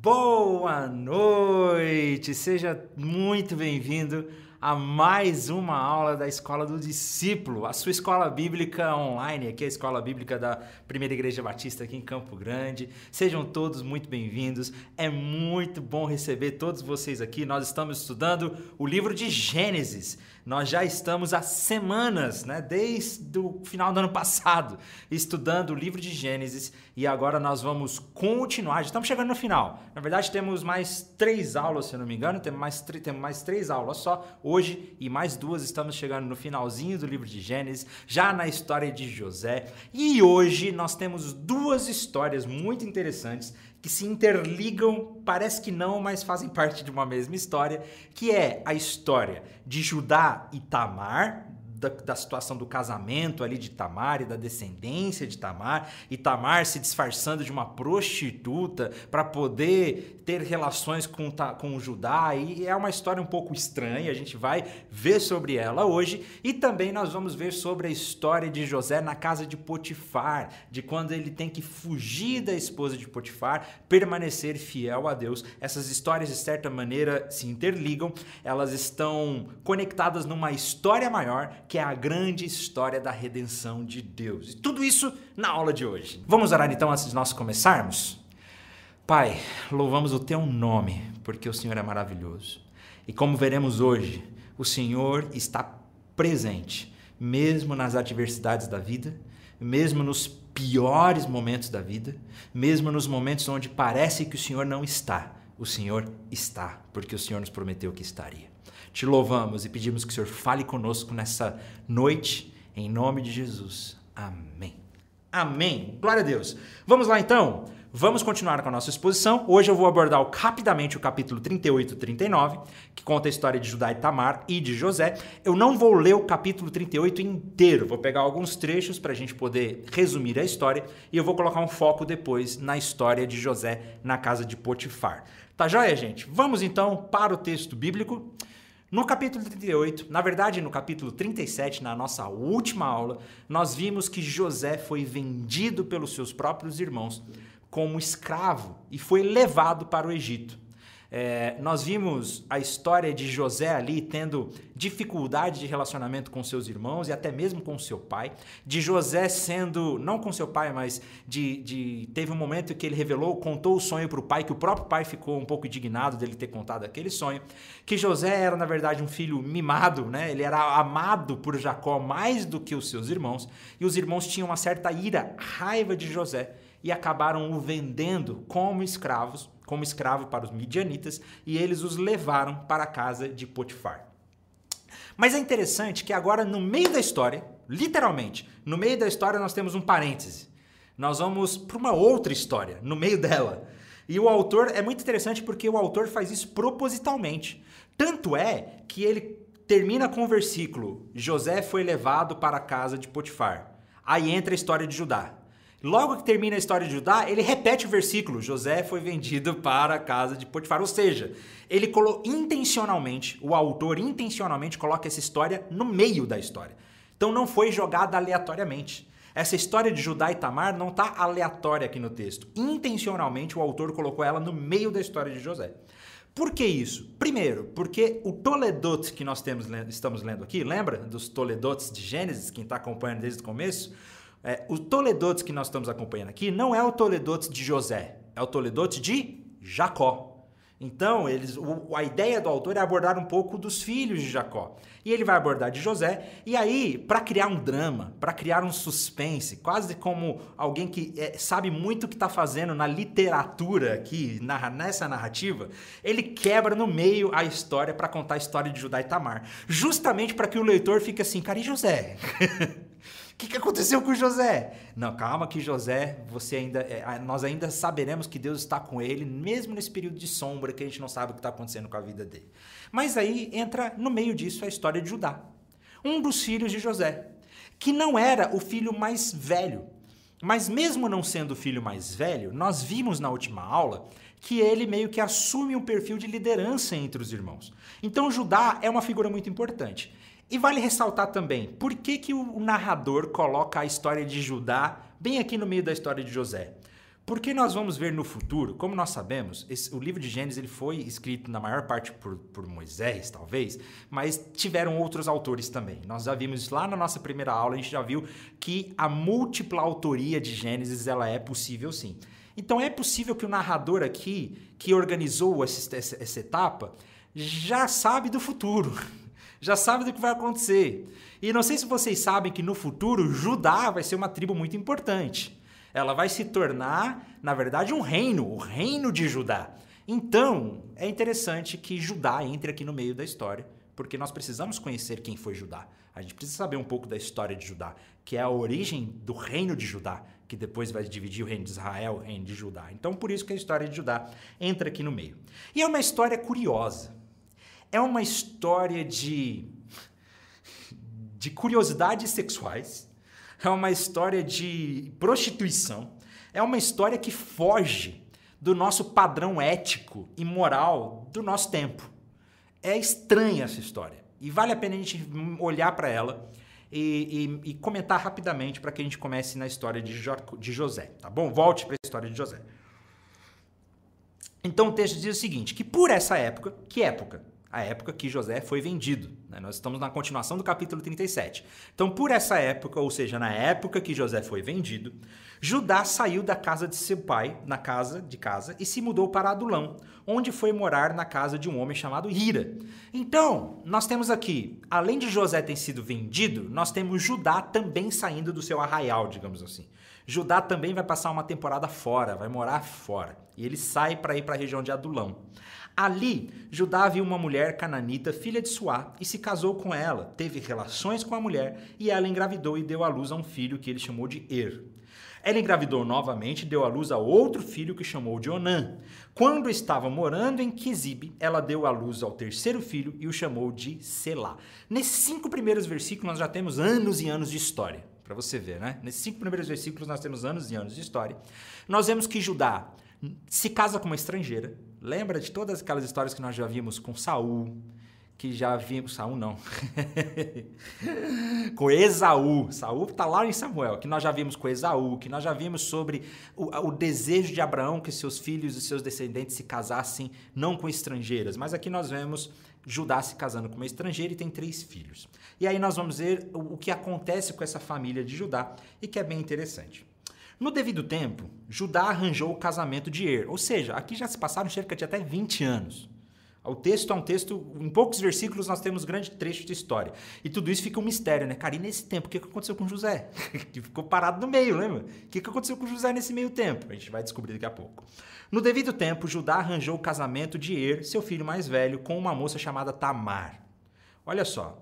Boa noite! Seja muito bem-vindo a mais uma aula da Escola do Discípulo, a sua escola bíblica online, aqui é a Escola Bíblica da Primeira Igreja Batista aqui em Campo Grande. Sejam todos muito bem-vindos. É muito bom receber todos vocês aqui. Nós estamos estudando o livro de Gênesis. Nós já estamos há semanas, né, desde o final do ano passado, estudando o livro de Gênesis e agora nós vamos continuar. Já estamos chegando no final. Na verdade, temos mais três aulas, se eu não me engano, temos mais, temos mais três aulas só hoje e mais duas. Estamos chegando no finalzinho do livro de Gênesis, já na história de José. E hoje nós temos duas histórias muito interessantes que se interligam, parece que não, mas fazem parte de uma mesma história, que é a história de Judá e Tamar, da, da, situação do casamento ali de Tamar e da descendência de Tamar, e Tamar se disfarçando de uma prostituta para poder ter relações com, com o Judá, e é uma história um pouco estranha, a gente vai ver sobre ela hoje, e também nós vamos ver sobre a história de José na casa de Potifar, de quando ele tem que fugir da esposa de Potifar, permanecer fiel a Deus. Essas histórias, de certa maneira, se interligam, elas estão conectadas numa história maior que é a grande história da redenção de Deus. E tudo isso na aula de hoje. Vamos orar então antes de nós começarmos? Pai, louvamos o teu nome, porque o Senhor é maravilhoso. E como veremos hoje, o Senhor está presente, mesmo nas adversidades da vida, mesmo nos piores momentos da vida, mesmo nos momentos onde parece que o Senhor não está. O Senhor está, porque o Senhor nos prometeu que estaria. Te louvamos e pedimos que o Senhor fale conosco nessa noite, em nome de Jesus. Amém. Amém. Glória a Deus. Vamos lá então. Vamos continuar com a nossa exposição. Hoje eu vou abordar rapidamente o capítulo 38 e 39, que conta a história de Judá e Tamar e de José. Eu não vou ler o capítulo 38 inteiro, vou pegar alguns trechos para a gente poder resumir a história e eu vou colocar um foco depois na história de José na casa de Potifar. Tá joia, gente? Vamos então para o texto bíblico. No capítulo 38, na verdade no capítulo 37, na nossa última aula, nós vimos que José foi vendido pelos seus próprios irmãos como escravo e foi levado para o Egito. É, nós vimos a história de José ali tendo dificuldade de relacionamento com seus irmãos e até mesmo com seu pai. De José sendo, não com seu pai, mas de, de teve um momento que ele revelou, contou o sonho para o pai, que o próprio pai ficou um pouco indignado dele ter contado aquele sonho. Que José era, na verdade, um filho mimado, né? ele era amado por Jacó mais do que os seus irmãos, e os irmãos tinham uma certa ira, raiva de José e acabaram o vendendo como escravos como escravo para os midianitas e eles os levaram para a casa de Potifar. Mas é interessante que agora, no meio da história, literalmente, no meio da história, nós temos um parêntese. Nós vamos para uma outra história, no meio dela. E o autor é muito interessante porque o autor faz isso propositalmente. Tanto é que ele termina com o versículo: José foi levado para a casa de Potifar. Aí entra a história de Judá. Logo que termina a história de Judá, ele repete o versículo: José foi vendido para a casa de Potifar. Ou seja, ele colocou intencionalmente, o autor intencionalmente coloca essa história no meio da história. Então não foi jogada aleatoriamente. Essa história de Judá e Tamar não está aleatória aqui no texto. Intencionalmente o autor colocou ela no meio da história de José. Por que isso? Primeiro, porque o Toledot que nós temos, estamos lendo aqui, lembra dos Toledotes de Gênesis, quem está acompanhando desde o começo? É, o Toledotes que nós estamos acompanhando aqui não é o Toledotes de José, é o Toledotes de Jacó. Então, eles, o, a ideia do autor é abordar um pouco dos filhos de Jacó. E ele vai abordar de José, e aí, para criar um drama, para criar um suspense, quase como alguém que é, sabe muito o que está fazendo na literatura aqui, na, nessa narrativa, ele quebra no meio a história para contar a história de Judá e Tamar. Justamente para que o leitor fique assim, cara, e José? Que, que aconteceu com José? Não, calma que José, você ainda, é, nós ainda saberemos que Deus está com ele, mesmo nesse período de sombra que a gente não sabe o que está acontecendo com a vida dele. Mas aí entra no meio disso a história de Judá, um dos filhos de José, que não era o filho mais velho. Mas mesmo não sendo o filho mais velho, nós vimos na última aula que ele meio que assume um perfil de liderança entre os irmãos. Então Judá é uma figura muito importante. E vale ressaltar também, por que, que o narrador coloca a história de Judá bem aqui no meio da história de José? Porque nós vamos ver no futuro, como nós sabemos, esse, o livro de Gênesis ele foi escrito na maior parte por, por, Moisés, talvez, mas tiveram outros autores também. Nós já vimos lá na nossa primeira aula, a gente já viu que a múltipla autoria de Gênesis ela é possível sim. Então é possível que o narrador aqui, que organizou essa, essa, essa etapa, já sabe do futuro, já sabe do que vai acontecer. E não sei se vocês sabem que no futuro Judá vai ser uma tribo muito importante ela vai se tornar, na verdade, um reino, o reino de Judá. Então, é interessante que Judá entre aqui no meio da história, porque nós precisamos conhecer quem foi Judá. A gente precisa saber um pouco da história de Judá, que é a origem do reino de Judá, que depois vai dividir o reino de Israel, o reino de Judá. Então, por isso que a história de Judá entra aqui no meio. E é uma história curiosa. É uma história de de curiosidades sexuais é uma história de prostituição, é uma história que foge do nosso padrão ético e moral do nosso tempo. É estranha essa história e vale a pena a gente olhar para ela e, e, e, comentar rapidamente para que a gente comece na história de, jo, de José, tá bom? Volte para a história de José. Então o texto diz o seguinte: que por essa época, que época? A época que José foi vendido. Né? Nós estamos na continuação do capítulo 37. Então, por essa época, ou seja, na época que José foi vendido, Judá saiu da casa de seu pai, na casa de casa, e se mudou para Adulão, onde foi morar na casa de um homem chamado Hira. Então, nós temos aqui, além de José ter sido vendido, nós temos Judá também saindo do seu arraial, digamos assim. Judá também vai passar uma temporada fora, vai morar fora. E ele sai para ir para a região de Adulão. Ali, Judá viu uma mulher cananita, filha de Suá, e se casou com ela, teve relações com a mulher, e ela engravidou e deu à luz a um filho que ele chamou de Er. Ela engravidou novamente e deu à luz a outro filho que chamou de Onã. Quando estava morando em Quizib, ela deu à luz ao terceiro filho e o chamou de Selá. Nesses cinco primeiros versículos nós já temos anos e anos de história, para você ver, né? Nesses cinco primeiros versículos nós temos anos e anos de história. Nós vemos que Judá se casa com uma estrangeira. Lembra de todas aquelas histórias que nós já vimos com Saul, que já vimos Saul não. com Esaú. Saul está lá em Samuel, que nós já vimos com Esaú, que nós já vimos sobre o, o, desejo de Abraão que seus filhos e seus descendentes se casassem não com estrangeiras, mas aqui nós vemos Judá se casando com uma estrangeira e tem três filhos. E aí nós vamos ver o, o que acontece com essa família de Judá e que é bem interessante. No devido tempo, Judá arranjou o casamento de Er, ou seja, aqui já se passaram cerca de até 20 anos. O texto é um texto, em poucos versículos nós temos grande trecho de história. E tudo isso fica um mistério, né? Cara, e nesse tempo, o que aconteceu com José? que ficou parado no meio, lembra? O que aconteceu com José nesse meio tempo? A gente vai descobrir daqui a pouco. No devido tempo, Judá arranjou o casamento de Er, seu filho mais velho, com uma moça chamada Tamar. Olha só.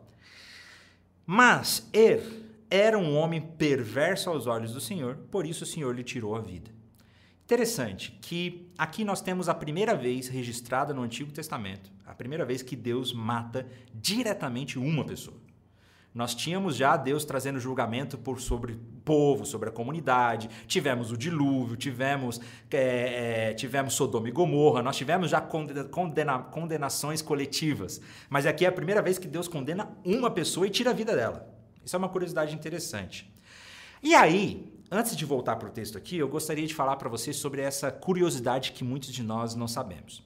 Mas Er era um homem perverso aos olhos do Senhor, por isso o Senhor lhe tirou a vida. Interessante que aqui nós temos a primeira vez registrada no Antigo Testamento, a primeira vez que Deus mata diretamente uma pessoa. Nós tínhamos já Deus trazendo julgamento por sobre o povo, sobre a comunidade, tivemos o dilúvio, tivemos, é, é, tivemos Sodoma e Gomorra, nós tivemos já condena, condenações coletivas. Mas aqui é a primeira vez que Deus condena uma pessoa e tira a vida dela. Isso é uma curiosidade interessante. E aí, antes de voltar para o texto aqui, eu gostaria de falar para vocês sobre essa curiosidade que muitos de nós não sabemos.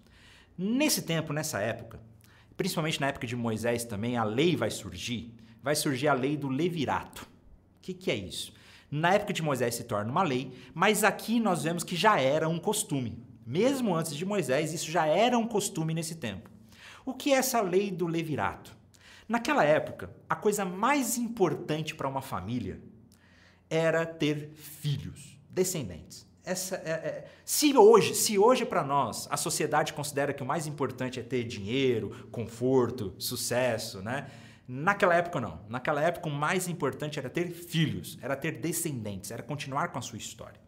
Nesse tempo, nessa época, principalmente na época de Moisés também, a lei vai surgir, vai surgir a lei do levirato. O que, que é isso? Na época de Moisés se torna uma lei, mas aqui nós vemos que já era um costume. Mesmo antes de Moisés, isso já era um costume nesse tempo. O que é essa lei do levirato? Naquela época, a coisa mais importante para uma família era ter filhos, descendentes. Essa é, é, se hoje, se hoje para nós a sociedade considera que o mais importante é ter dinheiro, conforto, sucesso, né? Naquela época não. Naquela época o mais importante era ter filhos, era ter descendentes, era continuar com a sua história.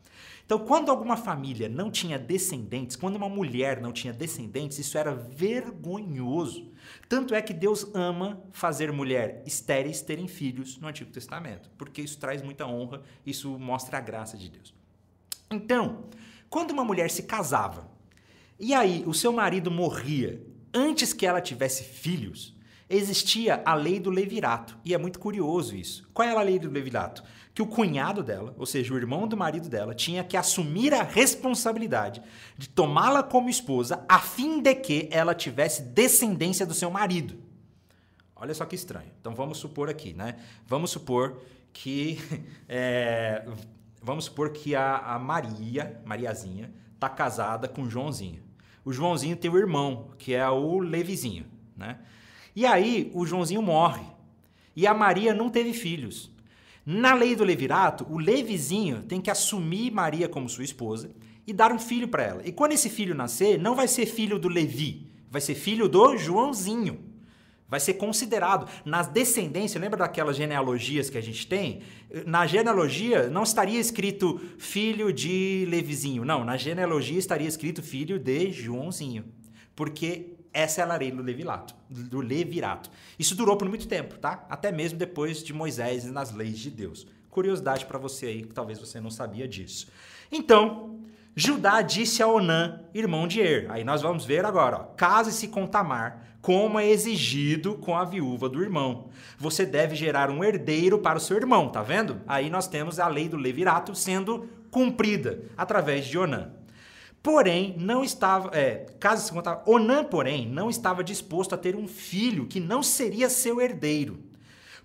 Então, quando alguma família não tinha descendentes, quando uma mulher não tinha descendentes, isso era vergonhoso. Tanto é que Deus ama fazer mulher estéreis terem filhos no Antigo Testamento, porque isso traz muita honra, isso mostra a graça de Deus. Então, quando uma mulher se casava e aí o seu marido morria antes que ela tivesse filhos, existia a lei do levirato. E é muito curioso isso. Qual é a lei do levirato? Que o cunhado dela, ou seja, o irmão do marido dela, tinha que assumir a responsabilidade de tomá-la como esposa a fim de que ela tivesse descendência do seu marido. Olha só que estranho. Então vamos supor aqui, né? Vamos supor que é, vamos supor que a, a Maria, Mariazinha, tá casada com o Joãozinho. O Joãozinho tem o irmão, que é o Levizinho, né? E aí o Joãozinho morre. E a Maria não teve filhos. Na lei do levirato, o Levizinho tem que assumir Maria como sua esposa e dar um filho para ela. E quando esse filho nascer, não vai ser filho do Levi, vai ser filho do Joãozinho. Vai ser considerado. Nas descendências, lembra daquelas genealogias que a gente tem? Na genealogia não estaria escrito filho de Levizinho. Não, na genealogia estaria escrito filho de Joãozinho. Porque essa é a lei do levirato, do levirato. Isso durou por muito tempo, tá? Até mesmo depois de Moisés nas leis de Deus. Curiosidade para você aí, que talvez você não sabia disso. Então, Judá disse a Onã, irmão de Er. Aí nós vamos ver agora, case-se com Tamar, como é exigido com a viúva do irmão. Você deve gerar um herdeiro para o seu irmão, tá vendo? Aí nós temos a lei do levirato sendo cumprida através de Onã. Porém, não estava. É, caso se contava, Onã, porém, não estava disposto a ter um filho que não seria seu herdeiro.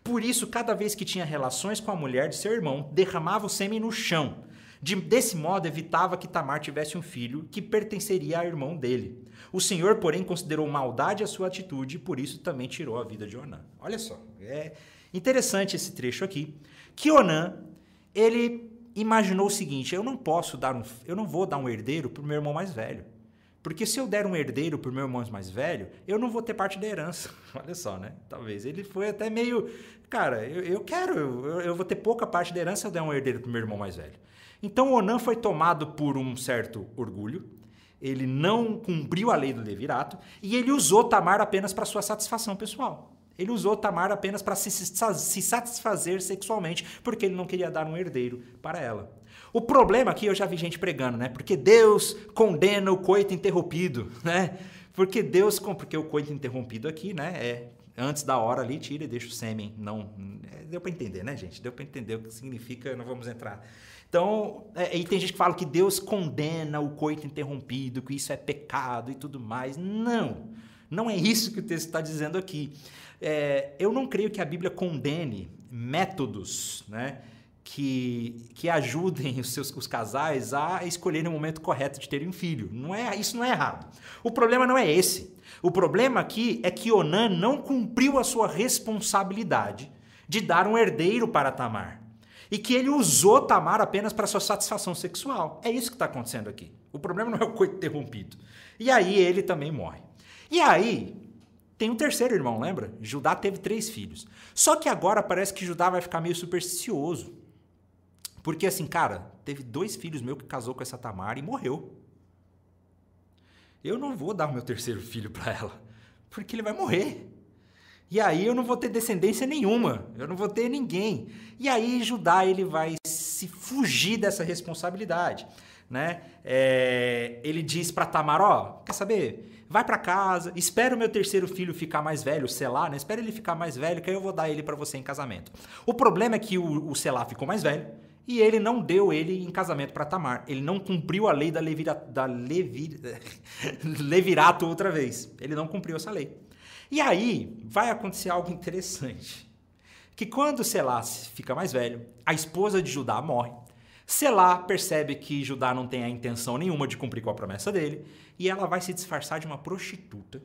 Por isso, cada vez que tinha relações com a mulher de seu irmão, derramava o sêmen no chão. De, desse modo, evitava que Tamar tivesse um filho que pertenceria ao irmão dele. O Senhor, porém, considerou maldade a sua atitude e por isso também tirou a vida de Onã. Olha só, é interessante esse trecho aqui. Que Onã, ele imaginou o seguinte: eu não posso dar um, eu não vou dar um herdeiro para o meu irmão mais velho. Porque se eu der um herdeiro para o meu irmão mais velho, eu não vou ter parte da herança. Olha só, né? Talvez ele foi até meio. Cara, eu, eu quero, eu, eu, vou ter pouca parte da herança se eu der um herdeiro para o meu irmão mais velho. Então Onan foi tomado por um certo orgulho, ele não cumpriu a lei do levirato e ele usou Tamar apenas para sua satisfação pessoal. Ele usou Tamar apenas para se, se satisfazer sexualmente, porque ele não queria dar um herdeiro para ela. O problema aqui eu já vi gente pregando, né? Porque Deus condena o coito interrompido, né? Porque Deus, porque o coito interrompido aqui, né, é antes da hora ali, tira e deixa o sêmen. Não, é, deu para entender, né, gente? Deu para entender o que significa, não vamos entrar. Então, é, e tem gente que fala que Deus condena o coito interrompido, que isso é pecado e tudo mais. Não, não é isso que o texto está dizendo aqui. É, eu não creio que a Bíblia condene métodos né, que, que ajudem os, seus, os casais a escolherem o momento correto de terem um filho. Não é, isso não é errado. O problema não é esse. O problema aqui é que Onan não cumpriu a sua responsabilidade de dar um herdeiro para Tamar. E que ele usou Tamar apenas para sua satisfação sexual. É isso que está acontecendo aqui. O problema não é o coito interrompido. E aí ele também morre. E aí, tem um terceiro irmão, lembra? Judá teve três filhos. Só que agora parece que Judá vai ficar meio supersticioso. Porque assim, cara, teve dois filhos meus que casou com essa Tamar e morreu. Eu não vou dar o meu terceiro filho para ela, porque ele vai morrer. E aí eu não vou ter descendência nenhuma, eu não vou ter ninguém. E aí Judá ele vai se fugir dessa responsabilidade, né? É, ele diz para Tamar, ó, quer saber? Vai para casa, espera o meu terceiro filho ficar mais velho, o Selá, né? Espera ele ficar mais velho, que aí eu vou dar ele para você em casamento. O problema é que o, o Selá ficou mais velho e ele não deu ele em casamento para Tamar. Ele não cumpriu a lei da, levira, da levir, levirato outra vez. Ele não cumpriu essa lei. E aí vai acontecer algo interessante. Que quando Selá fica mais velho, a esposa de Judá morre. Selá percebe que Judá não tem a intenção nenhuma de cumprir com a promessa dele e ela vai se disfarçar de uma prostituta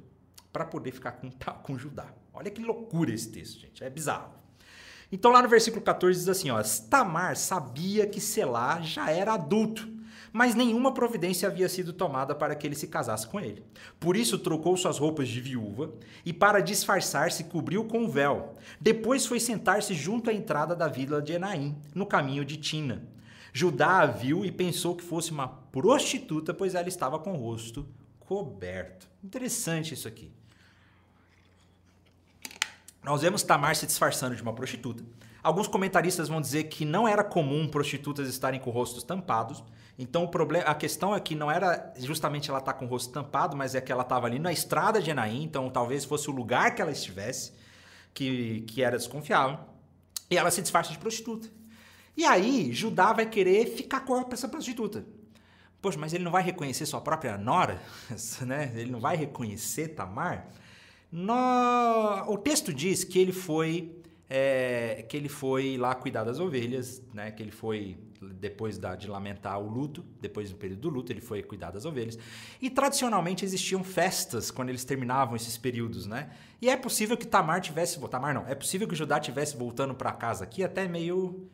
para poder ficar com, com Judá. Olha que loucura esse texto, gente. É bizarro. Então lá no versículo 14 diz assim, ó, Tamar sabia que Selá já era adulto, mas nenhuma providência havia sido tomada para que ele se casasse com ele. Por isso trocou suas roupas de viúva e para disfarçar-se cobriu com o véu. Depois foi sentar-se junto à entrada da vila de Enaim, no caminho de Tina. Judá a viu e pensou que fosse uma prostituta, pois ela estava com o rosto coberto. Interessante isso aqui. Nós vemos Tamar se disfarçando de uma prostituta. Alguns comentaristas vão dizer que não era comum prostitutas estarem com rostos tampados Então o problema, a questão é que não era justamente ela estar tá com o rosto tampado, mas é que ela estava ali na estrada de Enaim, então talvez fosse o lugar que ela estivesse, que, que era desconfiável. E ela se disfarça de prostituta. E aí Judá vai querer ficar com essa prostituta. Poxa, mas ele não vai reconhecer sua própria nora? né? Ele não vai reconhecer Tamar? No... O texto diz que ele foi é, que ele foi lá cuidar das ovelhas, né? Que ele foi depois da, de lamentar o luto, depois do período do luto, ele foi cuidar das ovelhas. E tradicionalmente existiam festas quando eles terminavam esses períodos, né? E é possível que Tamar tivesse, Tamar não, é possível que Judá tivesse voltando para casa aqui até meio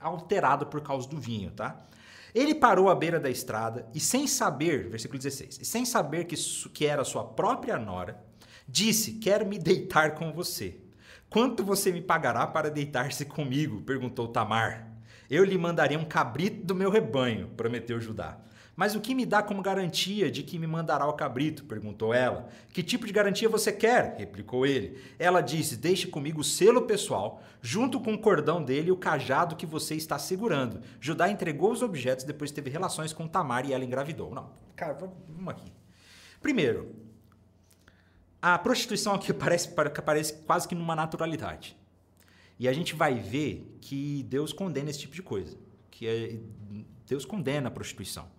alterado por causa do vinho, tá? Ele parou à beira da estrada e sem saber, versículo 16, e sem saber que, que era sua própria nora, disse: Quero me deitar com você. Quanto você me pagará para deitar-se comigo? perguntou Tamar. Eu lhe mandarei um cabrito do meu rebanho, prometeu Judá. Mas o que me dá como garantia de que me mandará o cabrito? perguntou ela. Que tipo de garantia você quer? replicou ele. Ela disse: Deixe comigo o selo pessoal, junto com o cordão dele e o cajado que você está segurando. Judá entregou os objetos, depois teve relações com Tamar e ela engravidou. Não, cara, vamos aqui. Primeiro, a prostituição aqui parece, parece quase que numa naturalidade. E a gente vai ver que Deus condena esse tipo de coisa. Que é, Deus condena a prostituição.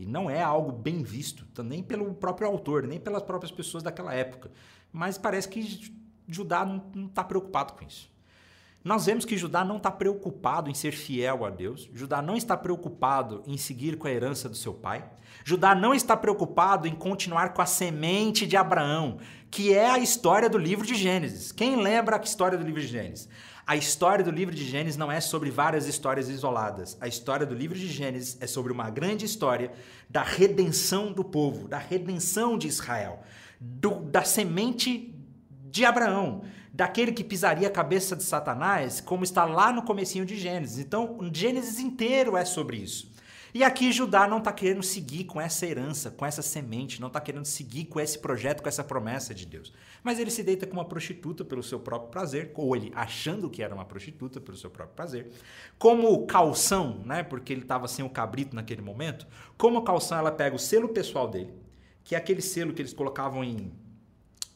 E não é algo bem visto, nem pelo próprio autor, nem pelas próprias pessoas daquela época. Mas parece que Judá não está preocupado com isso. Nós vemos que Judá não está preocupado em ser fiel a Deus, Judá não está preocupado em seguir com a herança do seu pai, Judá não está preocupado em continuar com a semente de Abraão, que é a história do livro de Gênesis. Quem lembra a história do livro de Gênesis? A história do livro de Gênesis não é sobre várias histórias isoladas. A história do livro de Gênesis é sobre uma grande história da redenção do povo, da redenção de Israel, do, da semente de Abraão, daquele que pisaria a cabeça de Satanás, como está lá no comecinho de Gênesis. Então, Gênesis inteiro é sobre isso. E aqui Judá não está querendo seguir com essa herança, com essa semente, não está querendo seguir com esse projeto, com essa promessa de Deus. Mas ele se deita com uma prostituta pelo seu próprio prazer, ou ele achando que era uma prostituta pelo seu próprio prazer. Como calção, né, porque ele estava sem o cabrito naquele momento, como calção ela pega o selo pessoal dele, que é aquele selo que eles colocavam em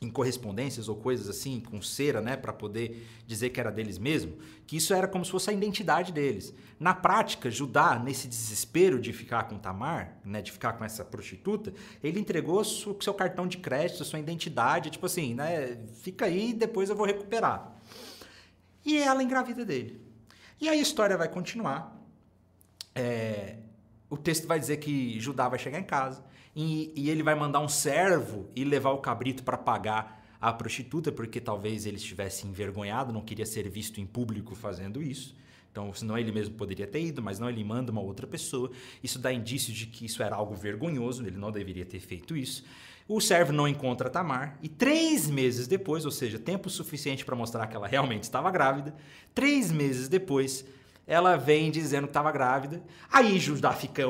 em correspondências ou coisas assim, com cera, né, para poder dizer que era deles mesmo, que isso era como se fosse a identidade deles. Na prática, Judá, nesse desespero de ficar com Tamar, né, de ficar com essa prostituta, ele entregou o seu cartão de crédito, sua identidade, tipo assim, né, fica aí, depois eu vou recuperar. E ela engravida dele. E aí a história vai continuar. É, o texto vai dizer que Judá vai chegar em casa e, e ele vai mandar um servo e levar o cabrito para pagar a prostituta, porque talvez ele estivesse envergonhado, não queria ser visto em público fazendo isso. Então, senão ele mesmo poderia ter ido, mas não, ele manda uma outra pessoa. Isso dá indício de que isso era algo vergonhoso, ele não deveria ter feito isso. O servo não encontra Tamar e três meses depois, ou seja, tempo suficiente para mostrar que ela realmente estava grávida, três meses depois, ela vem dizendo que estava grávida. Aí Judá fica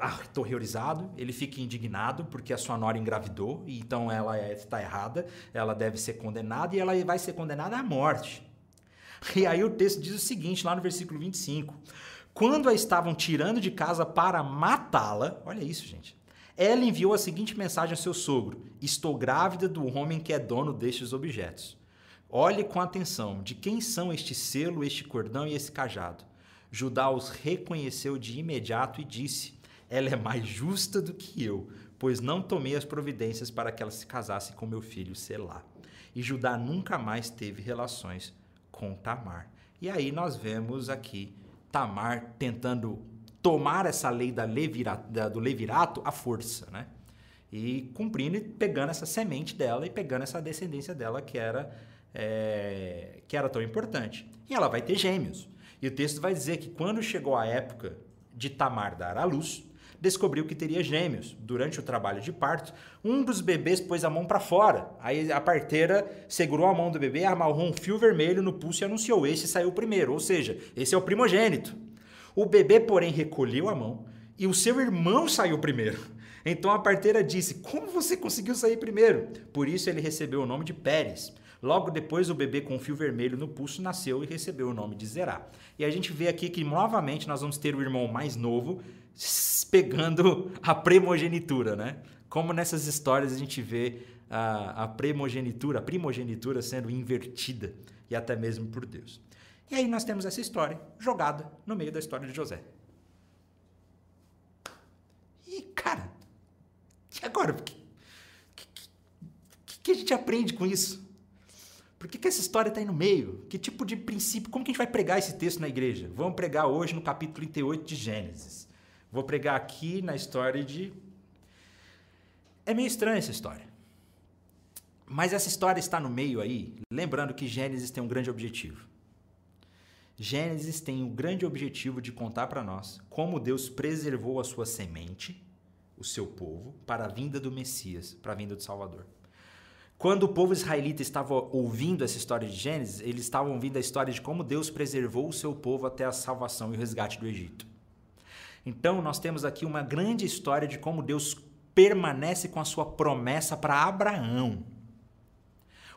aterrorizado, ele fica indignado porque a sua nora engravidou, então ela está errada, ela deve ser condenada e ela vai ser condenada à morte. E aí o texto diz o seguinte, lá no versículo 25: Quando a estavam tirando de casa para matá-la, olha isso, gente. Ela enviou a seguinte mensagem ao seu sogro: Estou grávida do homem que é dono destes objetos. Olhe com atenção de quem são este selo, este cordão e esse cajado. Judá os reconheceu de imediato e disse: Ela é mais justa do que eu, pois não tomei as providências para que ela se casasse com meu filho Selá. E Judá nunca mais teve relações com Tamar. E aí nós vemos aqui Tamar tentando tomar essa lei da da, do levirato à força, né? E cumprindo e pegando essa semente dela e pegando essa descendência dela que era, é, que era tão importante. E ela vai ter gêmeos. E o texto vai dizer que quando chegou a época de Tamar dar à luz, descobriu que teria gêmeos. Durante o trabalho de parto, um dos bebês pôs a mão para fora. Aí a parteira segurou a mão do bebê, amarrou um fio vermelho no pulso e anunciou: esse saiu primeiro, ou seja, esse é o primogênito. O bebê, porém, recolheu a mão e o seu irmão saiu primeiro. Então a parteira disse: Como você conseguiu sair primeiro? Por isso ele recebeu o nome de Pérez. Logo depois, o bebê com fio vermelho no pulso nasceu e recebeu o nome de Zerá. E a gente vê aqui que novamente nós vamos ter o irmão mais novo pegando a primogenitura, né? Como nessas histórias a gente vê a, a primogenitura, a primogenitura sendo invertida e até mesmo por Deus. E aí nós temos essa história jogada no meio da história de José. E, cara, e agora? O que, que, que, que a gente aprende com isso? Por que, que essa história está aí no meio? Que tipo de princípio? Como que a gente vai pregar esse texto na igreja? Vamos pregar hoje no capítulo 38 de Gênesis. Vou pregar aqui na história de. É meio estranha essa história. Mas essa história está no meio aí, lembrando que Gênesis tem um grande objetivo. Gênesis tem o um grande objetivo de contar para nós como Deus preservou a sua semente, o seu povo, para a vinda do Messias, para a vinda do Salvador. Quando o povo israelita estava ouvindo essa história de Gênesis, eles estavam ouvindo a história de como Deus preservou o seu povo até a salvação e o resgate do Egito. Então, nós temos aqui uma grande história de como Deus permanece com a sua promessa para Abraão.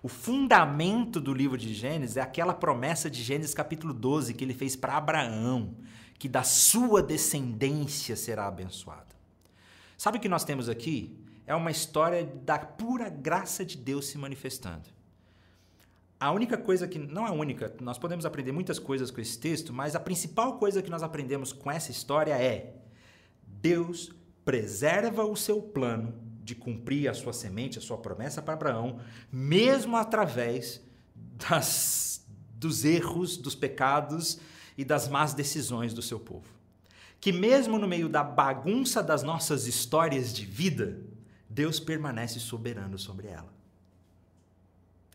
O fundamento do livro de Gênesis é aquela promessa de Gênesis capítulo 12 que ele fez para Abraão, que da sua descendência será abençoada. Sabe o que nós temos aqui? É uma história da pura graça de Deus se manifestando. A única coisa que. Não é única, nós podemos aprender muitas coisas com esse texto, mas a principal coisa que nós aprendemos com essa história é: Deus preserva o seu plano de cumprir a sua semente, a sua promessa para Abraão, mesmo através das, dos erros, dos pecados e das más decisões do seu povo. Que mesmo no meio da bagunça das nossas histórias de vida, Deus permanece soberano sobre ela.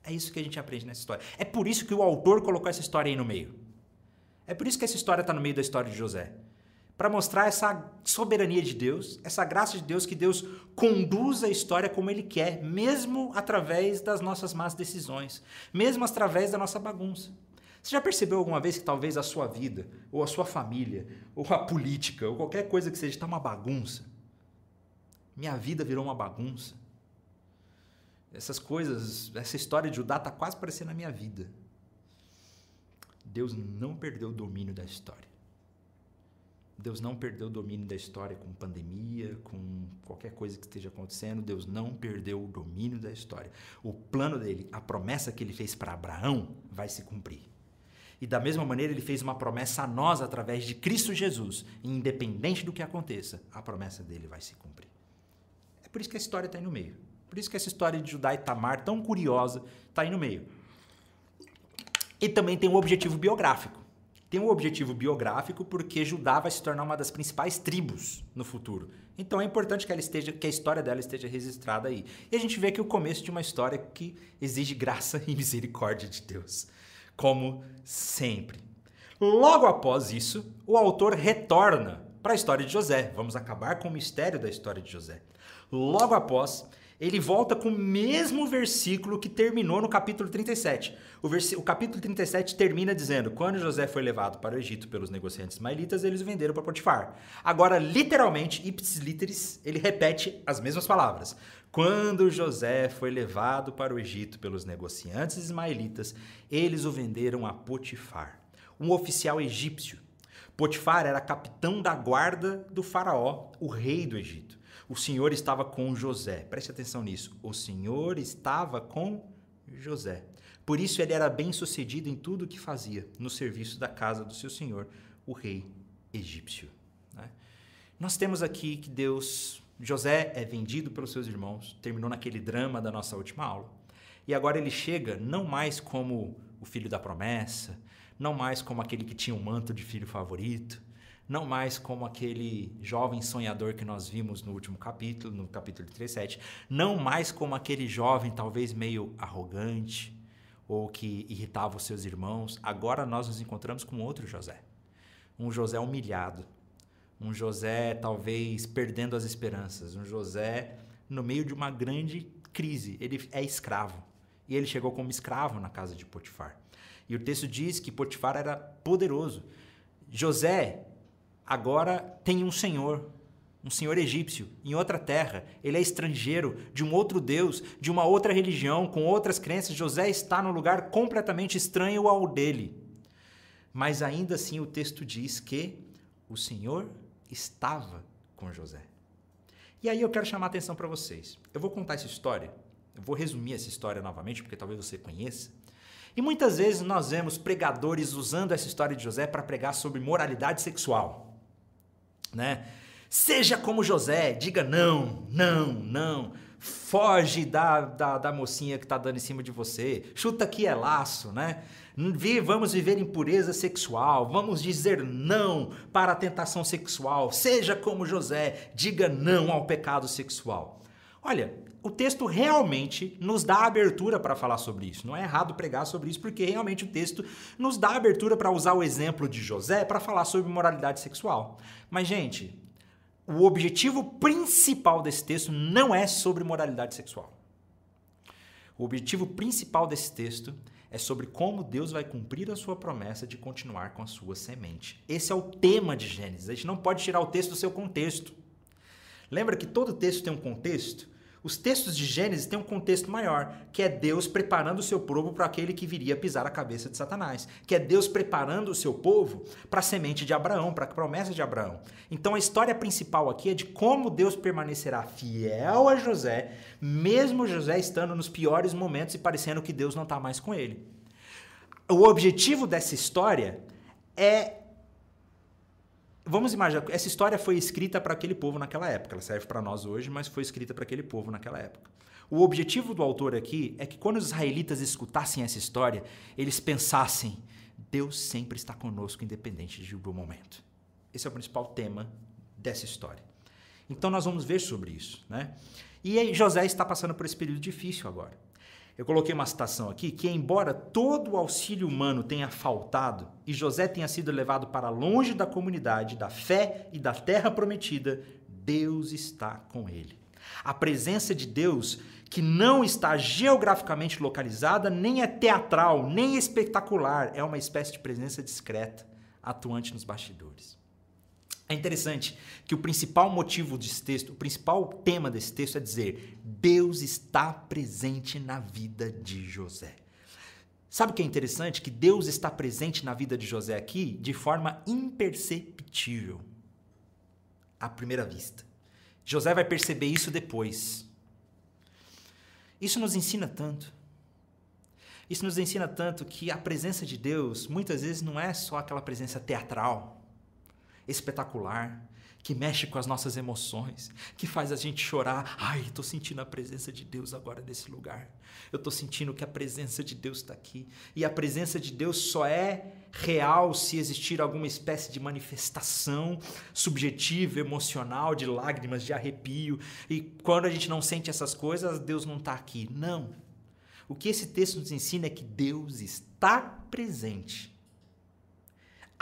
É isso que a gente aprende nessa história. É por isso que o autor colocou essa história aí no meio. É por isso que essa história está no meio da história de José. Para mostrar essa soberania de Deus, essa graça de Deus, que Deus conduz a história como Ele quer, mesmo através das nossas más decisões, mesmo através da nossa bagunça. Você já percebeu alguma vez que talvez a sua vida, ou a sua família, ou a política, ou qualquer coisa que seja, está uma bagunça? Minha vida virou uma bagunça. Essas coisas, essa história de Judá está quase parecendo a minha vida. Deus não perdeu o domínio da história. Deus não perdeu o domínio da história com pandemia, com qualquer coisa que esteja acontecendo. Deus não perdeu o domínio da história. O plano dele, a promessa que ele fez para Abraão, vai se cumprir. E da mesma maneira, ele fez uma promessa a nós através de Cristo Jesus. E independente do que aconteça, a promessa dele vai se cumprir. Por isso que a história está aí no meio. Por isso que essa história de Judá e Tamar, tão curiosa, está aí no meio. E também tem um objetivo biográfico. Tem um objetivo biográfico porque Judá vai se tornar uma das principais tribos no futuro. Então é importante que ela esteja, que a história dela esteja registrada aí. E a gente vê que o começo de uma história que exige graça e misericórdia de Deus, como sempre. Logo após isso, o autor retorna para a história de José. Vamos acabar com o mistério da história de José. Logo após, ele volta com o mesmo versículo que terminou no capítulo 37. O, o, capítulo 37 termina dizendo: Quando José foi levado para o Egito pelos negociantes ismaelitas, eles o venderam para Potifar. Agora, literalmente, ipsis literis, ele repete as mesmas palavras. Quando José foi levado para o Egito pelos negociantes ismaelitas, eles o venderam a Potifar, um oficial egípcio. Potifar era capitão da guarda do faraó, o rei do Egito. O Senhor estava com José. Preste atenção nisso. O Senhor estava com José. Por isso ele era bem sucedido em tudo o que fazia, no serviço da casa do seu senhor, o rei egípcio. Né? Nós temos aqui que Deus, José é vendido pelos seus irmãos, terminou naquele drama da nossa última aula. E agora ele chega não mais como o filho da promessa, não mais como aquele que tinha o um manto de filho favorito, não mais como aquele jovem sonhador que nós vimos no último capítulo, no capítulo 37, não mais como aquele jovem talvez meio arrogante ou que irritava os seus irmãos. Agora nós nos encontramos com outro José. Um José humilhado, um José talvez perdendo as esperanças, um José no meio de uma grande crise. Ele é escravo e ele chegou como escravo na casa de Potifar. E o texto diz que Potifar era poderoso. José agora tem um senhor, um senhor egípcio, em outra terra. Ele é estrangeiro, de um outro Deus, de uma outra religião, com outras crenças. José está num lugar completamente estranho ao dele. Mas ainda assim o texto diz que o Senhor estava com José. E aí eu quero chamar a atenção para vocês. Eu vou contar essa história, eu vou resumir essa história novamente, porque talvez você conheça. E muitas vezes nós vemos pregadores usando essa história de José para pregar sobre moralidade sexual. Né? Seja como José, diga não, não, não. Foge da, da, da mocinha que está dando em cima de você. Chuta que é laço, né? Vamos viver em pureza sexual, vamos dizer não para a tentação sexual. Seja como José, diga não ao pecado sexual. Olha, o texto realmente nos dá abertura para falar sobre isso. Não é errado pregar sobre isso, porque realmente o texto nos dá abertura para usar o exemplo de José para falar sobre moralidade sexual. Mas, gente, o objetivo principal desse texto não é sobre moralidade sexual. O objetivo principal desse texto é sobre como Deus vai cumprir a sua promessa de continuar com a sua semente. Esse é o tema de Gênesis. A gente não pode tirar o texto do seu contexto. Lembra que todo texto tem um contexto? Os textos de Gênesis têm um contexto maior, que é Deus preparando o seu povo para aquele que viria pisar a cabeça de Satanás, que é Deus preparando o seu povo para a semente de Abraão, para a promessa de Abraão. Então a história principal aqui é de como Deus permanecerá fiel a José, mesmo José estando nos piores momentos e parecendo que Deus não está mais com ele. O objetivo dessa história é Vamos imaginar, essa história foi escrita para aquele povo naquela época, ela serve para nós hoje, mas foi escrita para aquele povo naquela época. O objetivo do autor aqui é que quando os israelitas escutassem essa história, eles pensassem: Deus sempre está conosco, independente de um momento. Esse é o principal tema dessa história. Então nós vamos ver sobre isso, né? E José está passando por esse período difícil agora. Eu coloquei uma citação aqui que, embora todo o auxílio humano tenha faltado e José tenha sido levado para longe da comunidade, da fé e da terra prometida, Deus está com ele. A presença de Deus, que não está geograficamente localizada, nem é teatral, nem espetacular, é uma espécie de presença discreta, atuante nos bastidores. É interessante que o principal motivo desse texto, o principal tema desse texto é dizer: Deus está presente na vida de José. Sabe o que é interessante? Que Deus está presente na vida de José aqui de forma imperceptível, à primeira vista. José vai perceber isso depois. Isso nos ensina tanto. Isso nos ensina tanto que a presença de Deus muitas vezes não é só aquela presença teatral espetacular, que mexe com as nossas emoções, que faz a gente chorar. Ai, estou sentindo a presença de Deus agora nesse lugar. Eu estou sentindo que a presença de Deus está aqui. E a presença de Deus só é real se existir alguma espécie de manifestação subjetiva, emocional, de lágrimas, de arrepio. E quando a gente não sente essas coisas, Deus não está aqui. Não. O que esse texto nos ensina é que Deus está presente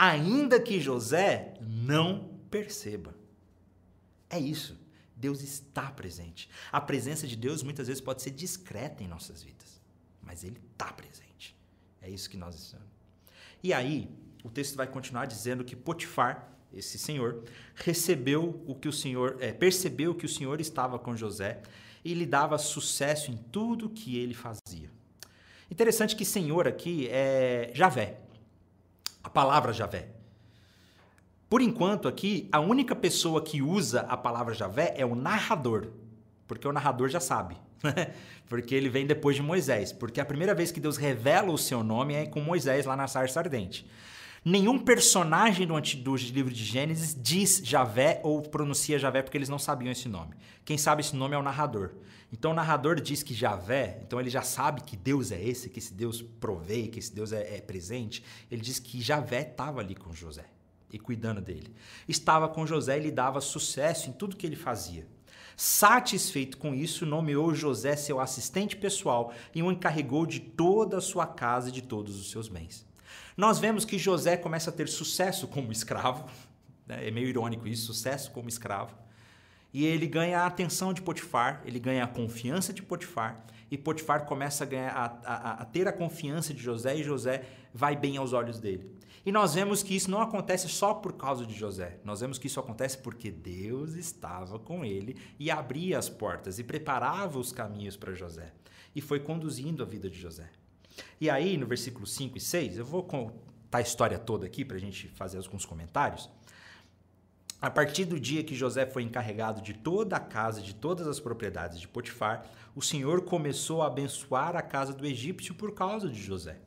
ainda que José não perceba. É isso. Deus está presente. A presença de Deus muitas vezes pode ser discreta em nossas vidas, mas Ele está presente. É isso que nós estamos. E aí, o texto vai continuar dizendo que Potifar, esse senhor, recebeu o que o senhor, é, percebeu que o senhor estava com José e lhe dava sucesso em tudo que ele fazia. Interessante que senhor aqui é Javé a palavra Javé. Por enquanto, aqui, a única pessoa que usa a palavra Javé é o narrador, porque o narrador já sabe, porque ele vem depois de Moisés, porque a primeira vez que Deus revela o seu nome é com Moisés lá na sarça ardente. Nenhum personagem do, do livro de Gênesis diz Javé ou pronuncia Javé porque eles não sabiam esse nome. Quem sabe esse nome é o narrador. Então o narrador diz que Javé, então ele já sabe que Deus é esse, que esse Deus provei, que esse Deus é, é presente. Ele diz que Javé estava ali com José e cuidando dele. Estava com José e lhe dava sucesso em tudo que ele fazia. Satisfeito com isso, nomeou José seu assistente pessoal e o encarregou de toda a sua casa e de todos os seus bens. Nós vemos que José começa a ter sucesso como escravo, né? é meio irônico isso, sucesso como escravo. E ele ganha a atenção de Potifar, ele ganha a confiança de Potifar, e Potifar começa a, ganhar, a, a, a ter a confiança de José, e José vai bem aos olhos dele. E nós vemos que isso não acontece só por causa de José. Nós vemos que isso acontece porque Deus estava com ele e abria as portas e preparava os caminhos para José. E foi conduzindo a vida de José. E aí, no versículo 5 e 6, eu vou contar a história toda aqui para a gente fazer alguns comentários. A partir do dia que José foi encarregado de toda a casa, de todas as propriedades de Potifar, o Senhor começou a abençoar a casa do egípcio por causa de José.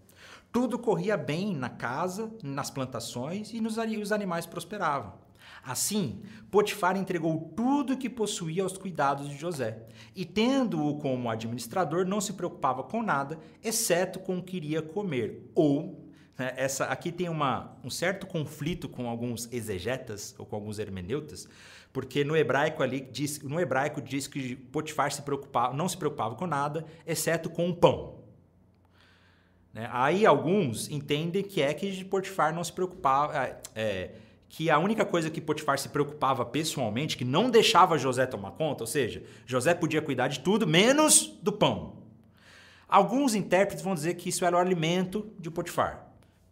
Tudo corria bem na casa, nas plantações e nos, os animais prosperavam. Assim, Potifar entregou tudo que possuía aos cuidados de José, e tendo-o como administrador, não se preocupava com nada, exceto com o que iria comer, ou né? Essa, aqui tem uma, um certo conflito com alguns exegetas ou com alguns hermeneutas, porque no hebraico ali diz, no hebraico diz que Potifar se preocupava, não se preocupava com nada, exceto com o pão. Né? Aí alguns entendem que é que Potifar não se preocupava, é, é, que a única coisa que Potifar se preocupava pessoalmente, que não deixava José tomar conta, ou seja, José podia cuidar de tudo menos do pão. Alguns intérpretes vão dizer que isso era o alimento de Potifar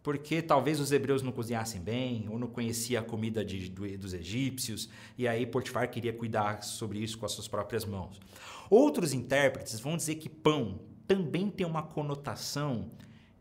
porque talvez os hebreus não cozinhassem bem, ou não conhecia a comida de, do, dos egípcios, e aí Potifar queria cuidar sobre isso com as suas próprias mãos. Outros intérpretes vão dizer que pão também tem uma conotação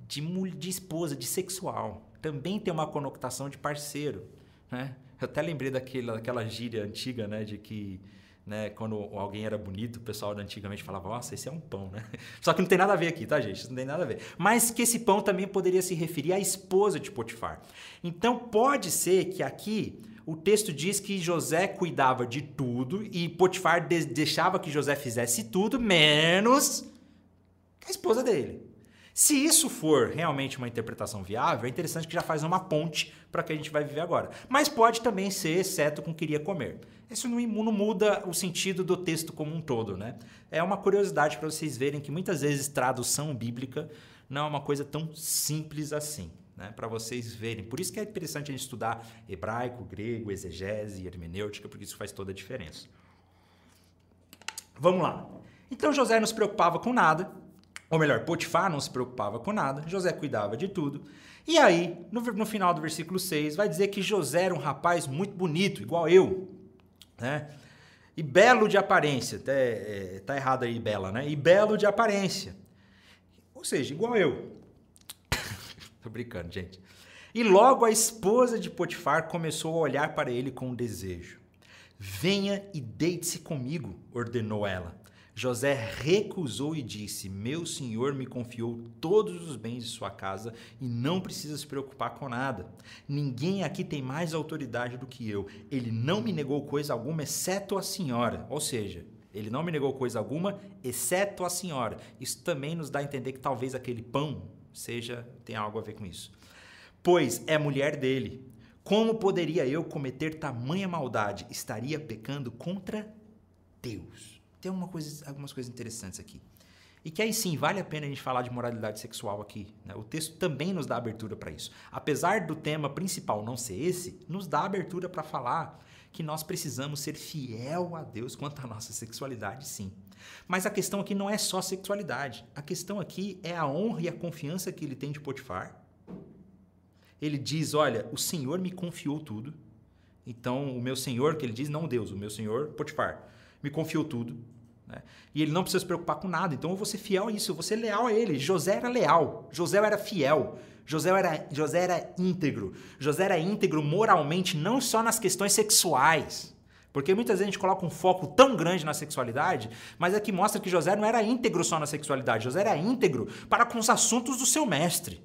de, de esposa, de sexual, também tem uma conotação de parceiro. Né? Eu até lembrei daquela, daquela gíria antiga, né, de que né? Quando alguém era bonito, o pessoal antigamente falava, nossa, esse é um pão, né? Só que não tem nada a ver aqui, tá, gente? Não tem nada a ver. Mas que esse pão também poderia se referir à esposa de Potifar. Então pode ser que aqui o texto diz que José cuidava de tudo e Potifar deixava que José fizesse tudo, menos a esposa dele. Se isso for realmente uma interpretação viável, é interessante que já faz uma ponte para que a gente vai viver agora. Mas pode também ser, exceto com queria comer. Isso não, não muda o sentido do texto como um todo, né? É uma curiosidade para vocês verem que muitas vezes tradução bíblica não é uma coisa tão simples assim. Né, para vocês verem. Por isso que é interessante a gente estudar hebraico, grego, exegese, hermenêutica, porque isso faz toda a diferença. Vamos lá. Então José não se preocupava com nada, ou melhor, Potifar não se preocupava com nada, José cuidava de tudo. E aí, no, no final do versículo 6, vai dizer que José era um rapaz muito bonito, igual eu, né? E belo de aparência, até, é, tá errado aí, bela, né? E belo de aparência. Ou seja, igual eu. Tô brincando, gente. E logo a esposa de Potifar começou a olhar para ele com desejo. Venha e deite-se comigo, ordenou ela. José recusou e disse: Meu senhor me confiou todos os bens de sua casa e não precisa se preocupar com nada. Ninguém aqui tem mais autoridade do que eu. Ele não me negou coisa alguma, exceto a senhora. Ou seja, ele não me negou coisa alguma, exceto a senhora. Isso também nos dá a entender que talvez aquele pão seja tenha algo a ver com isso. Pois é mulher dele. Como poderia eu cometer tamanha maldade? Estaria pecando contra Deus tem uma coisa, algumas coisas interessantes aqui. E que aí sim, vale a pena a gente falar de moralidade sexual aqui. Né? O texto também nos dá abertura para isso. Apesar do tema principal não ser esse, nos dá abertura para falar que nós precisamos ser fiel a Deus quanto à nossa sexualidade, sim. Mas a questão aqui não é só sexualidade. A questão aqui é a honra e a confiança que ele tem de Potifar. Ele diz: Olha, o Senhor me confiou tudo. Então, o meu Senhor, que ele diz, não Deus, o meu Senhor, Potifar, me confiou tudo. Né? E ele não precisa se preocupar com nada. Então eu vou ser fiel a isso, eu vou ser leal a ele. José era leal, José era fiel, José era, José era íntegro. José era íntegro moralmente, não só nas questões sexuais. Porque muitas vezes a gente coloca um foco tão grande na sexualidade, mas é que mostra que José não era íntegro só na sexualidade, José era íntegro para com os assuntos do seu mestre.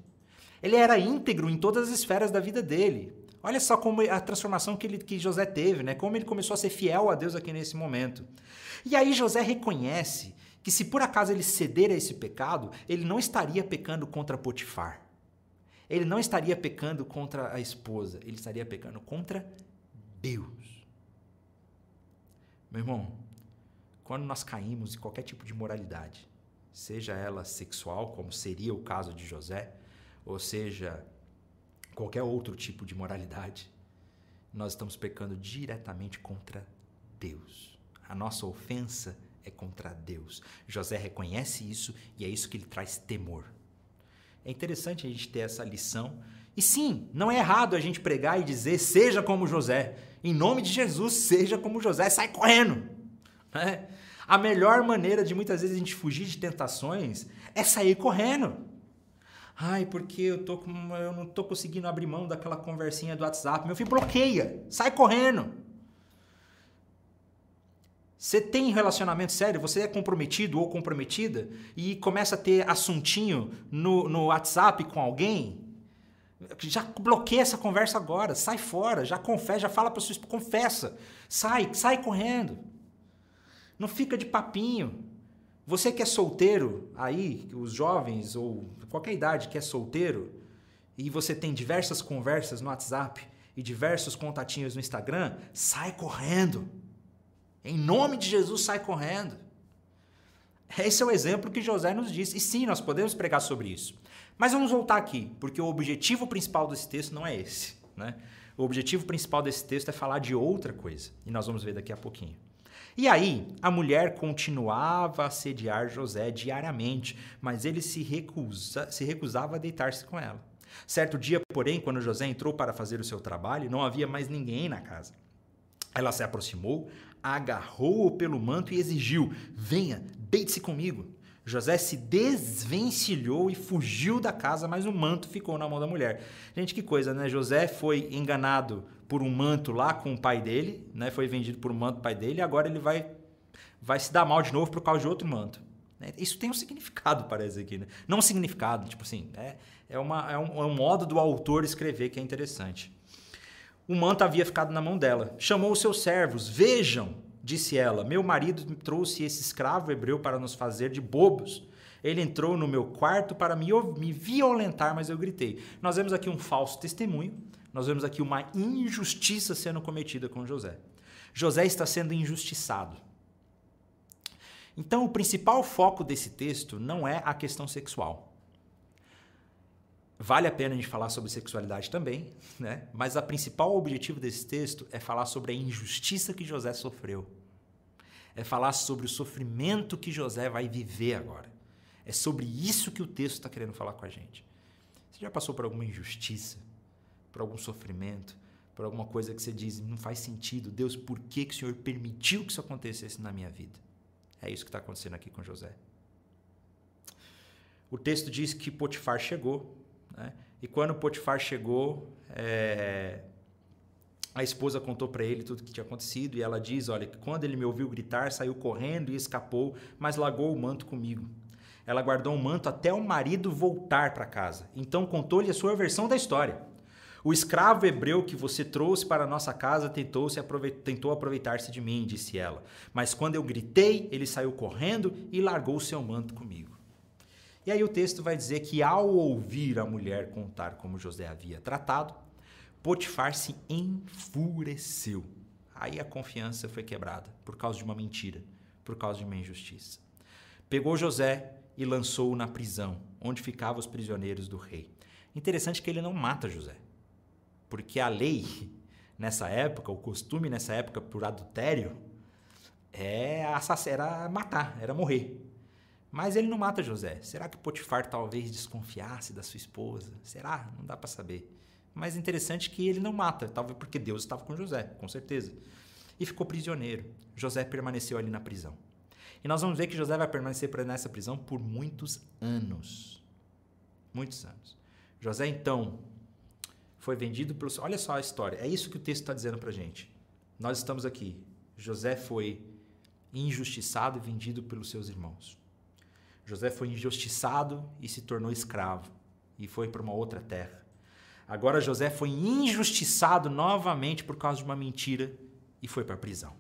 Ele era íntegro em todas as esferas da vida dele. Olha só como a transformação que, ele, que José teve, né? Como ele começou a ser fiel a Deus aqui nesse momento. E aí José reconhece que se por acaso ele ceder a esse pecado, ele não estaria pecando contra Potifar. Ele não estaria pecando contra a esposa, ele estaria pecando contra Deus. Meu irmão, quando nós caímos em qualquer tipo de moralidade, seja ela sexual, como seria o caso de José, ou seja qualquer outro tipo de moralidade, nós estamos pecando diretamente contra Deus. A nossa ofensa é contra Deus. José reconhece isso e é isso que ele traz temor. É interessante a gente ter essa lição. E sim, não é errado a gente pregar e dizer seja como José. Em nome de Jesus, seja como José, sai correndo. Né? A melhor maneira de muitas vezes a gente fugir de tentações é sair correndo. Ai, porque eu, tô com, eu não tô conseguindo abrir mão daquela conversinha do WhatsApp. Meu filho, bloqueia, sai correndo. Você tem relacionamento sério, você é comprometido ou comprometida e começa a ter assuntinho no, no WhatsApp com alguém, já bloqueia essa conversa agora, sai fora, já confessa, já fala para sua esposa, confessa, sai, sai correndo. Não fica de papinho. Você que é solteiro aí, os jovens ou qualquer idade que é solteiro, e você tem diversas conversas no WhatsApp e diversos contatinhos no Instagram, sai correndo. Em nome de Jesus, sai correndo. Esse é o exemplo que José nos disse. E sim, nós podemos pregar sobre isso. Mas vamos voltar aqui, porque o objetivo principal desse texto não é esse. Né? O objetivo principal desse texto é falar de outra coisa. E nós vamos ver daqui a pouquinho. E aí, a mulher continuava a assediar José diariamente, mas ele se, recusa, se recusava a deitar-se com ela. Certo dia, porém, quando José entrou para fazer o seu trabalho, não havia mais ninguém na casa. Ela se aproximou, agarrou-o pelo manto e exigiu: Venha, deite-se comigo. José se desvencilhou e fugiu da casa, mas o manto ficou na mão da mulher. Gente, que coisa, né? José foi enganado por um manto lá com o pai dele, né? Foi vendido por um manto pai dele e agora ele vai, vai se dar mal de novo por causa de outro manto. Né? Isso tem um significado, parece aqui, né? Não um significado, tipo assim, é, é, uma, é, um, é um modo do autor escrever que é interessante. O manto havia ficado na mão dela. Chamou os seus servos. Vejam, disse ela, meu marido trouxe esse escravo hebreu para nos fazer de bobos. Ele entrou no meu quarto para me, me violentar, mas eu gritei. Nós vemos aqui um falso testemunho, nós vemos aqui uma injustiça sendo cometida com José. José está sendo injustiçado. Então, o principal foco desse texto não é a questão sexual. Vale a pena a gente falar sobre sexualidade também, né? mas o principal objetivo desse texto é falar sobre a injustiça que José sofreu. É falar sobre o sofrimento que José vai viver agora. É sobre isso que o texto está querendo falar com a gente. Você já passou por alguma injustiça, por algum sofrimento, por alguma coisa que você diz não faz sentido? Deus, por que, que o Senhor permitiu que isso acontecesse na minha vida? É isso que está acontecendo aqui com José. O texto diz que Potifar chegou né? E quando Potifar chegou, é... a esposa contou para ele tudo o que tinha acontecido e ela diz: Olha, quando ele me ouviu gritar, saiu correndo e escapou, mas largou o manto comigo. Ela guardou o manto até o marido voltar para casa. Então contou-lhe a sua versão da história. O escravo hebreu que você trouxe para nossa casa tentou, se aproveitar, tentou aproveitar-se de mim, disse ela. Mas quando eu gritei, ele saiu correndo e largou seu manto comigo. E aí o texto vai dizer que ao ouvir a mulher contar como José havia tratado, Potifar se enfureceu. Aí a confiança foi quebrada por causa de uma mentira, por causa de uma injustiça. Pegou José e lançou-o na prisão, onde ficavam os prisioneiros do rei. Interessante que ele não mata José, porque a lei nessa época, o costume nessa época por adultério, é era matar, era morrer. Mas ele não mata José. Será que Potifar talvez desconfiasse da sua esposa? Será? Não dá para saber. Mas interessante que ele não mata, talvez porque Deus estava com José, com certeza. E ficou prisioneiro. José permaneceu ali na prisão. E nós vamos ver que José vai permanecer nessa prisão por muitos anos. Muitos anos. José, então, foi vendido pelos. Olha só a história. É isso que o texto está dizendo para gente. Nós estamos aqui. José foi injustiçado e vendido pelos seus irmãos. José foi injustiçado e se tornou escravo e foi para uma outra terra. Agora José foi injustiçado novamente por causa de uma mentira e foi para a prisão.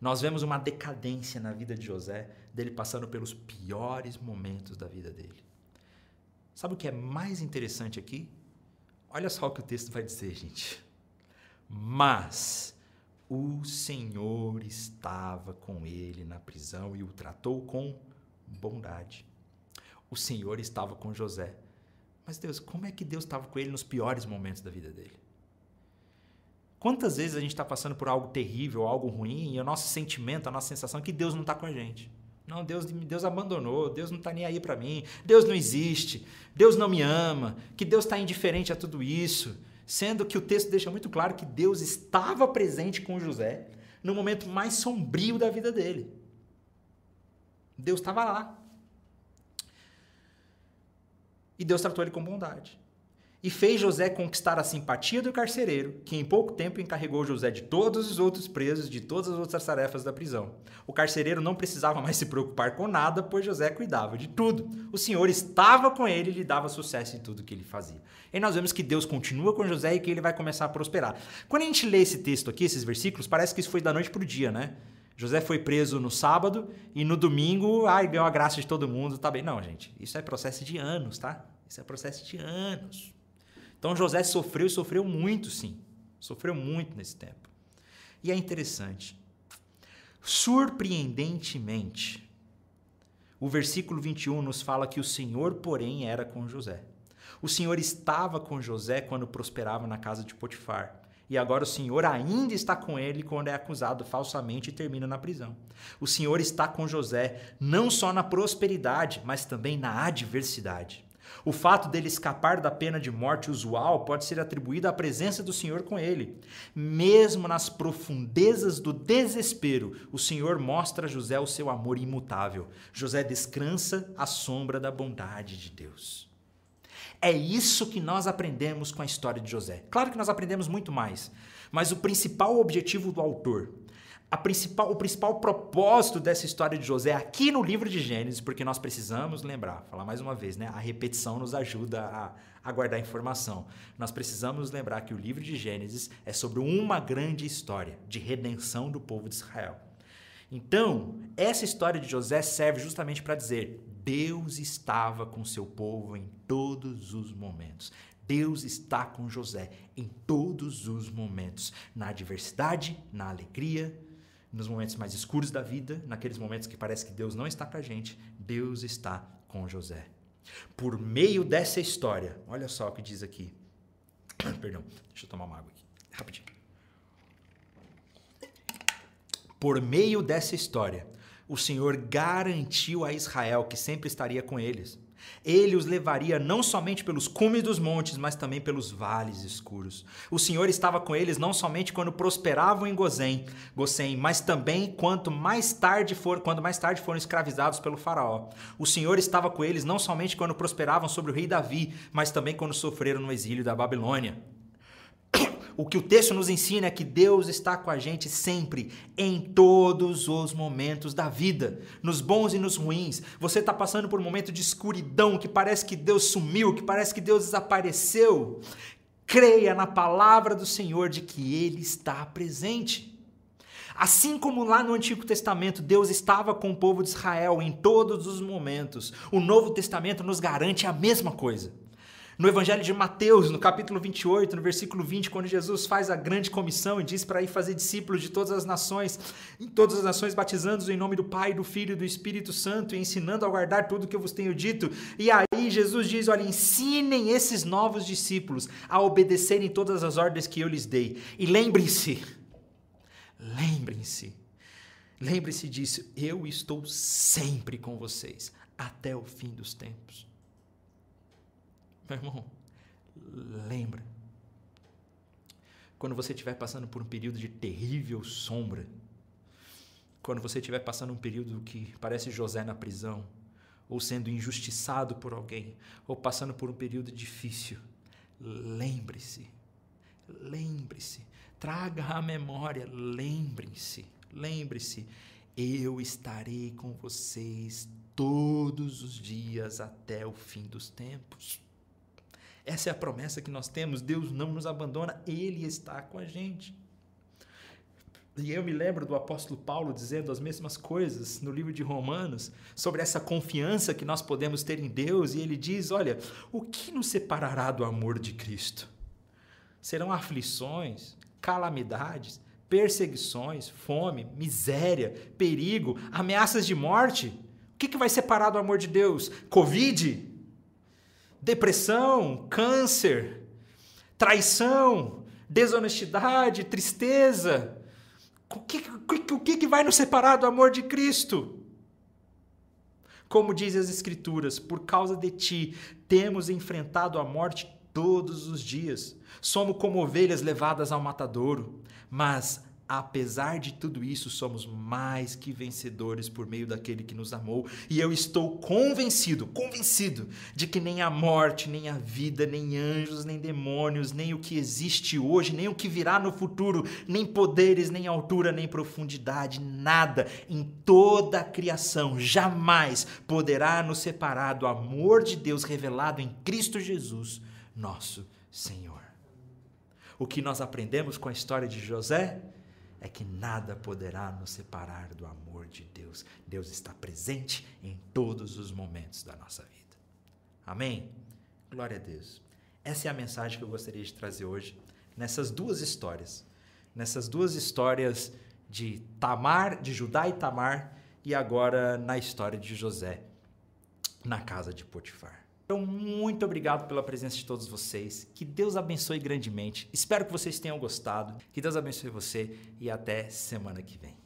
Nós vemos uma decadência na vida de José, dele passando pelos piores momentos da vida dele. Sabe o que é mais interessante aqui? Olha só o que o texto vai dizer, gente. Mas o Senhor estava com ele na prisão e o tratou com bondade. O Senhor estava com José. Mas Deus, como é que Deus estava com ele nos piores momentos da vida dele? Quantas vezes a gente está passando por algo terrível, algo ruim, e o nosso sentimento, a nossa sensação é que Deus não está com a gente. Não, Deus, Deus abandonou, Deus não está nem aí para mim, Deus não existe, Deus não me ama, que Deus está indiferente a tudo isso. Sendo que o texto deixa muito claro que Deus estava presente com José no momento mais sombrio da vida dele. Deus estava lá. E Deus tratou ele com bondade. E fez José conquistar a simpatia do carcereiro, que em pouco tempo encarregou José de todos os outros presos, de todas as outras tarefas da prisão. O carcereiro não precisava mais se preocupar com nada, pois José cuidava de tudo. O Senhor estava com ele e lhe dava sucesso em tudo que ele fazia. E nós vemos que Deus continua com José e que ele vai começar a prosperar. Quando a gente lê esse texto aqui, esses versículos, parece que isso foi da noite para o dia, né? José foi preso no sábado e no domingo, ai, ganhou a graça de todo mundo, tá bem. Não, gente, isso é processo de anos, tá? Isso é processo de anos. Então José sofreu e sofreu muito, sim. Sofreu muito nesse tempo. E é interessante. Surpreendentemente, o versículo 21 nos fala que o Senhor, porém, era com José. O Senhor estava com José quando prosperava na casa de Potifar. E agora o Senhor ainda está com ele quando é acusado falsamente e termina na prisão. O Senhor está com José não só na prosperidade, mas também na adversidade. O fato dele escapar da pena de morte usual pode ser atribuído à presença do Senhor com ele. Mesmo nas profundezas do desespero, o Senhor mostra a José o seu amor imutável. José descansa à sombra da bondade de Deus. É isso que nós aprendemos com a história de José. Claro que nós aprendemos muito mais, mas o principal objetivo do autor principal, o principal propósito dessa história de José aqui no livro de Gênesis, porque nós precisamos lembrar, falar mais uma vez, né? A repetição nos ajuda a, a guardar informação. Nós precisamos lembrar que o livro de Gênesis é sobre uma grande história de redenção do povo de Israel. Então, essa história de José serve justamente para dizer: Deus estava com seu povo em todos os momentos. Deus está com José em todos os momentos, na adversidade, na alegria, nos momentos mais escuros da vida, naqueles momentos que parece que Deus não está com a gente, Deus está com José. Por meio dessa história, olha só o que diz aqui. Perdão, deixa eu tomar uma água aqui, rapidinho. Por meio dessa história, o Senhor garantiu a Israel que sempre estaria com eles. Ele os levaria não somente pelos cumes dos montes, mas também pelos vales escuros. O Senhor estava com eles não somente quando prosperavam em Gozém, Gozém, mas também quanto mais tarde for, quando mais tarde foram escravizados pelo faraó. O Senhor estava com eles não somente quando prosperavam sobre o rei Davi, mas também quando sofreram no exílio da Babilônia. O que o texto nos ensina é que Deus está com a gente sempre, em todos os momentos da vida, nos bons e nos ruins. Você está passando por um momento de escuridão que parece que Deus sumiu, que parece que Deus desapareceu. Creia na palavra do Senhor de que Ele está presente. Assim como lá no Antigo Testamento Deus estava com o povo de Israel em todos os momentos, o Novo Testamento nos garante a mesma coisa. No Evangelho de Mateus, no capítulo 28, no versículo 20, quando Jesus faz a grande comissão e diz para ir fazer discípulos de todas as nações, em todas as nações, batizando-os em nome do Pai, do Filho e do Espírito Santo, e ensinando a guardar tudo o que eu vos tenho dito. E aí Jesus diz: Olha, ensinem esses novos discípulos a obedecerem todas as ordens que eu lhes dei. E lembrem-se, lembrem-se, lembrem-se disso, eu estou sempre com vocês até o fim dos tempos. Meu irmão, lembra. Quando você estiver passando por um período de terrível sombra, quando você estiver passando um período que parece José na prisão, ou sendo injustiçado por alguém, ou passando por um período difícil, lembre-se, lembre-se, traga à memória, lembre-se, lembre-se, eu estarei com vocês todos os dias até o fim dos tempos. Essa é a promessa que nós temos. Deus não nos abandona, Ele está com a gente. E eu me lembro do apóstolo Paulo dizendo as mesmas coisas no livro de Romanos, sobre essa confiança que nós podemos ter em Deus, e ele diz: Olha, o que nos separará do amor de Cristo? Serão aflições, calamidades, perseguições, fome, miséria, perigo, ameaças de morte? O que, vai separar do amor de Deus? Covid? Depressão, câncer, traição, desonestidade, tristeza. O que, o que, vai nos separar do amor de Cristo? Como diz as Escrituras, por causa de ti temos enfrentado a morte todos os dias. Somos como ovelhas levadas ao matadouro, mas apesar de tudo isso, somos mais que vencedores por meio daquele que nos amou. E eu estou convencido, convencido, de que nem a morte, nem a vida, nem anjos, nem demônios, nem o que existe hoje, nem o que virá no futuro, nem poderes, nem altura, nem profundidade, nada em toda a criação jamais poderá nos separar do amor de Deus revelado em Cristo Jesus, nosso Senhor. O que nós aprendemos com a história de José é que nada poderá nos separar do amor de Deus. Deus está presente em todos os momentos da nossa vida. Amém? Glória a Deus. Essa é a mensagem que eu gostaria de trazer hoje, nessas duas histórias. Nessas duas histórias de Tamar, de Judá e Tamar, e agora na história de José, na casa de Potifar. Então, muito obrigado pela presença de todos vocês. Que Deus abençoe grandemente. Espero que vocês tenham gostado. Que Deus abençoe você e até semana que vem.